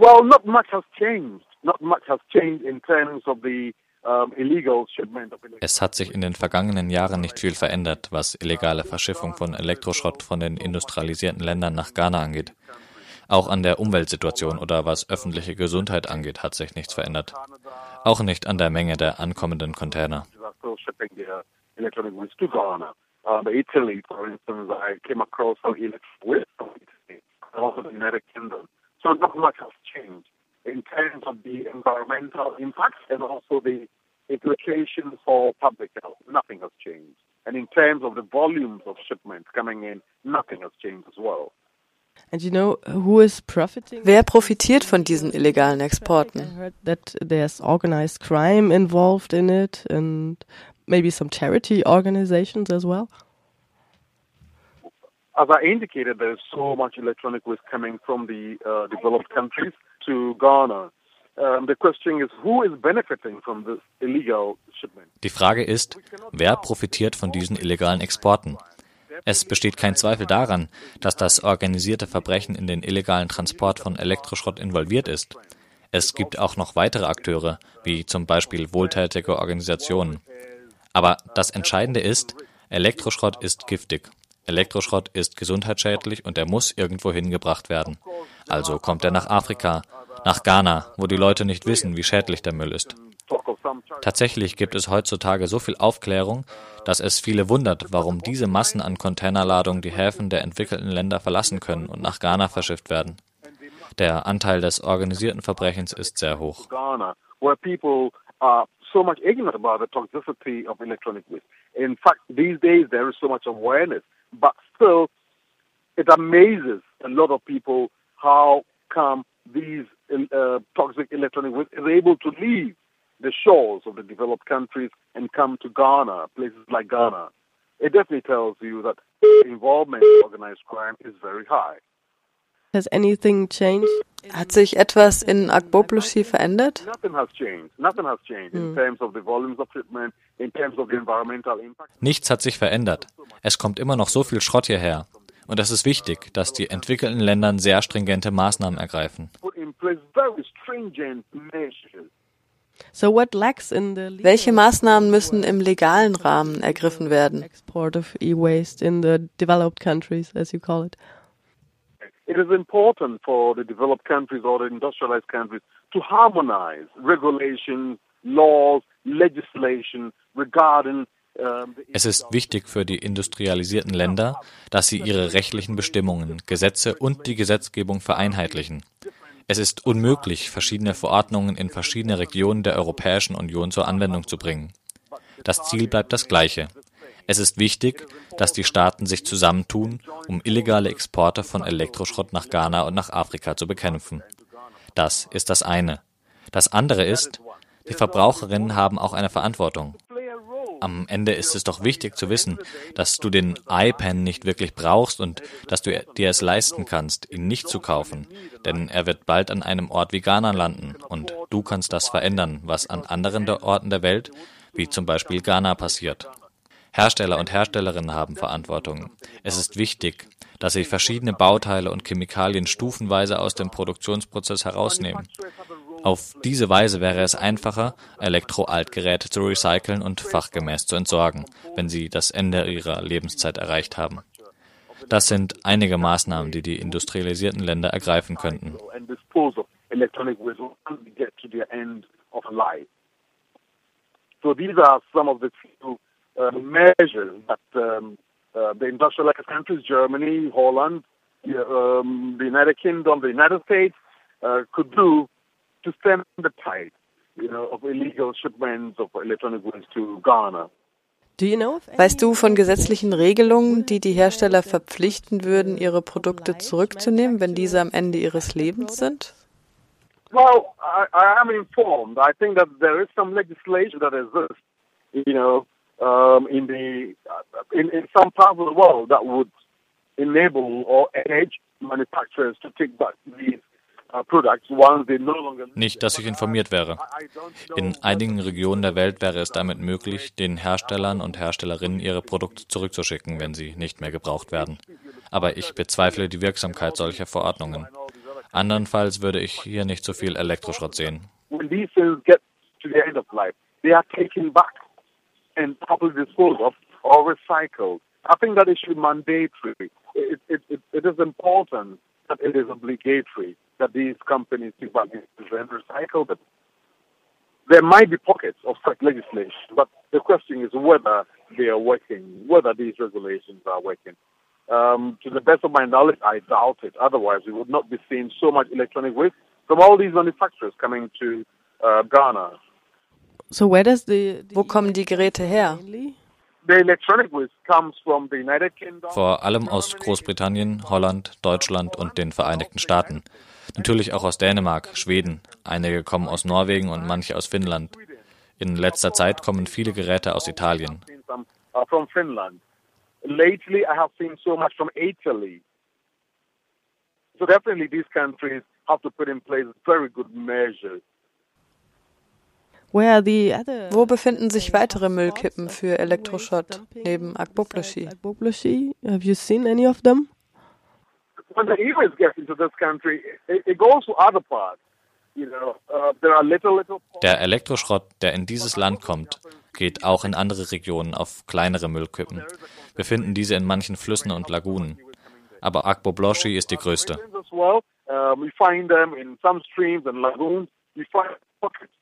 Well, not much has changed. Not much has changed in terms of the es hat sich in den vergangenen Jahren nicht viel verändert, was illegale Verschiffung von Elektroschrott von den industrialisierten Ländern nach Ghana angeht. Auch an der Umweltsituation oder was öffentliche Gesundheit angeht, hat sich nichts verändert. Auch nicht an der Menge der ankommenden Container. So not much has changed in terms of the environmental impact and also the implications for public health. Nothing has changed. And in terms of the volumes of shipments coming in, nothing has changed as well. And you know who is profiting? Wer profitiert von diesen illegalen Exporten? I heard that there's organized crime involved in it and maybe some charity organizations as well. As I indicated, there's so much electronic waste coming from the uh, developed countries to Ghana. Die Frage ist, wer profitiert von diesen illegalen Exporten? Es besteht kein Zweifel daran, dass das organisierte Verbrechen in den illegalen Transport von Elektroschrott involviert ist. Es gibt auch noch weitere Akteure, wie zum Beispiel wohltätige Organisationen. Aber das Entscheidende ist, Elektroschrott ist giftig. Elektroschrott ist gesundheitsschädlich und er muss irgendwo hingebracht werden. Also kommt er nach Afrika, nach Ghana, wo die Leute nicht wissen, wie schädlich der Müll ist. Tatsächlich gibt es heutzutage so viel Aufklärung, dass es viele wundert, warum diese Massen an Containerladungen die Häfen der entwickelten Länder verlassen können und nach Ghana verschifft werden. Der Anteil des organisierten Verbrechens ist sehr hoch. So much ignorant about the toxicity of electronic waste. In fact, these days there is so much awareness, but still, it amazes a lot of people how come these uh, toxic electronic waste is able to leave the shores of the developed countries and come to Ghana, places like Ghana. It definitely tells you that involvement in organized crime is very high. Has anything changed? Hat sich etwas in Agboblushi verändert? Nichts hat sich verändert. Es kommt immer noch so viel Schrott hierher. Und es ist wichtig, dass die entwickelten Länder sehr stringente Maßnahmen ergreifen. Welche Maßnahmen müssen im legalen Rahmen ergriffen werden? Export of e-waste in the developed countries, as you call it. It is important for the developed countries or the industrialized countries to harmonize regulations, laws, legislation regarding es ist wichtig für die industrialisierten Länder, dass sie ihre rechtlichen Bestimmungen, Gesetze und die Gesetzgebung vereinheitlichen. Es ist unmöglich, verschiedene Verordnungen in verschiedene Regionen der Europäischen Union zur Anwendung zu bringen. Das Ziel bleibt das gleiche. Es ist wichtig, dass die Staaten sich zusammentun, um illegale Exporte von Elektroschrott nach Ghana und nach Afrika zu bekämpfen. Das ist das eine. Das andere ist, die Verbraucherinnen haben auch eine Verantwortung. Am Ende ist es doch wichtig zu wissen, dass du den iPen nicht wirklich brauchst und dass du dir es leisten kannst, ihn nicht zu kaufen. Denn er wird bald an einem Ort wie Ghana landen und du kannst das verändern, was an anderen Orten der Welt, wie zum Beispiel Ghana, passiert. Hersteller und Herstellerinnen haben Verantwortung. Es ist wichtig, dass sie verschiedene Bauteile und Chemikalien stufenweise aus dem Produktionsprozess herausnehmen. Auf diese Weise wäre es einfacher, Elektroaltgeräte zu recyceln und fachgemäß zu entsorgen, wenn sie das Ende ihrer Lebenszeit erreicht haben. Das sind einige Maßnahmen, die die industrialisierten Länder ergreifen könnten. So these are some of the few uh, measures that um, uh, the industrialized countries, Germany, Holland, um, the United Kingdom, the United States, uh, could do to stem the tide, you know, of illegal shipments of electronic goods to Ghana. Weißt du von gesetzlichen Regelungen, die die Hersteller verpflichten würden, ihre Produkte zurückzunehmen, wenn diese am Ende ihres Lebens sind? Well, I, I am informed. I think that there is some legislation that exists, you know, um, in the in, in some parts of the world that would enable or encourage manufacturers to take back these nicht, dass ich informiert wäre. In einigen Regionen der Welt wäre es damit möglich, den Herstellern und Herstellerinnen ihre Produkte zurückzuschicken, wenn sie nicht mehr gebraucht werden. Aber ich bezweifle die Wirksamkeit solcher Verordnungen. Andernfalls würde ich hier nicht so viel Elektroschrott sehen. When these things get to the end of life, they are taken back and disposed of or recycled. I think that it should be mandatory. It, it, it, it is important that it is obligatory that these companies take and recycle them. There might be pockets of such legislation, but the question is whether they are working, whether these regulations are working. Um, to the best of my knowledge, I doubt it. Otherwise, we would not be seeing so much electronic waste from all these manufacturers coming to uh, Ghana. So where does the, the Wo kommen die Geräte her? The electronic waste comes from the United Kingdom. Vor allem aus Großbritannien, Holland, Deutschland und den Vereinigten Staaten. Natürlich auch aus Dänemark, Schweden. Einige kommen aus Norwegen und manche aus Finnland. In letzter Zeit kommen viele Geräte aus Italien. Lately, I have seen so much from Italy. So definitely, these countries have to put in place very good measures. Wo befinden sich weitere Müllkippen für Elektroschrott neben Agbobloshi? Have you seen any of them? when the e-waste gets into this country, it, it goes to other parts. Uh, der Elektroschrott, der in dieses Land kommt, geht auch in andere Regionen auf kleinere Müllkippen. Wir finden diese in manchen Flüssen und Lagunen. Aber Akbobloshi ist die größte. We find them in some streams and lagoons. We find pockets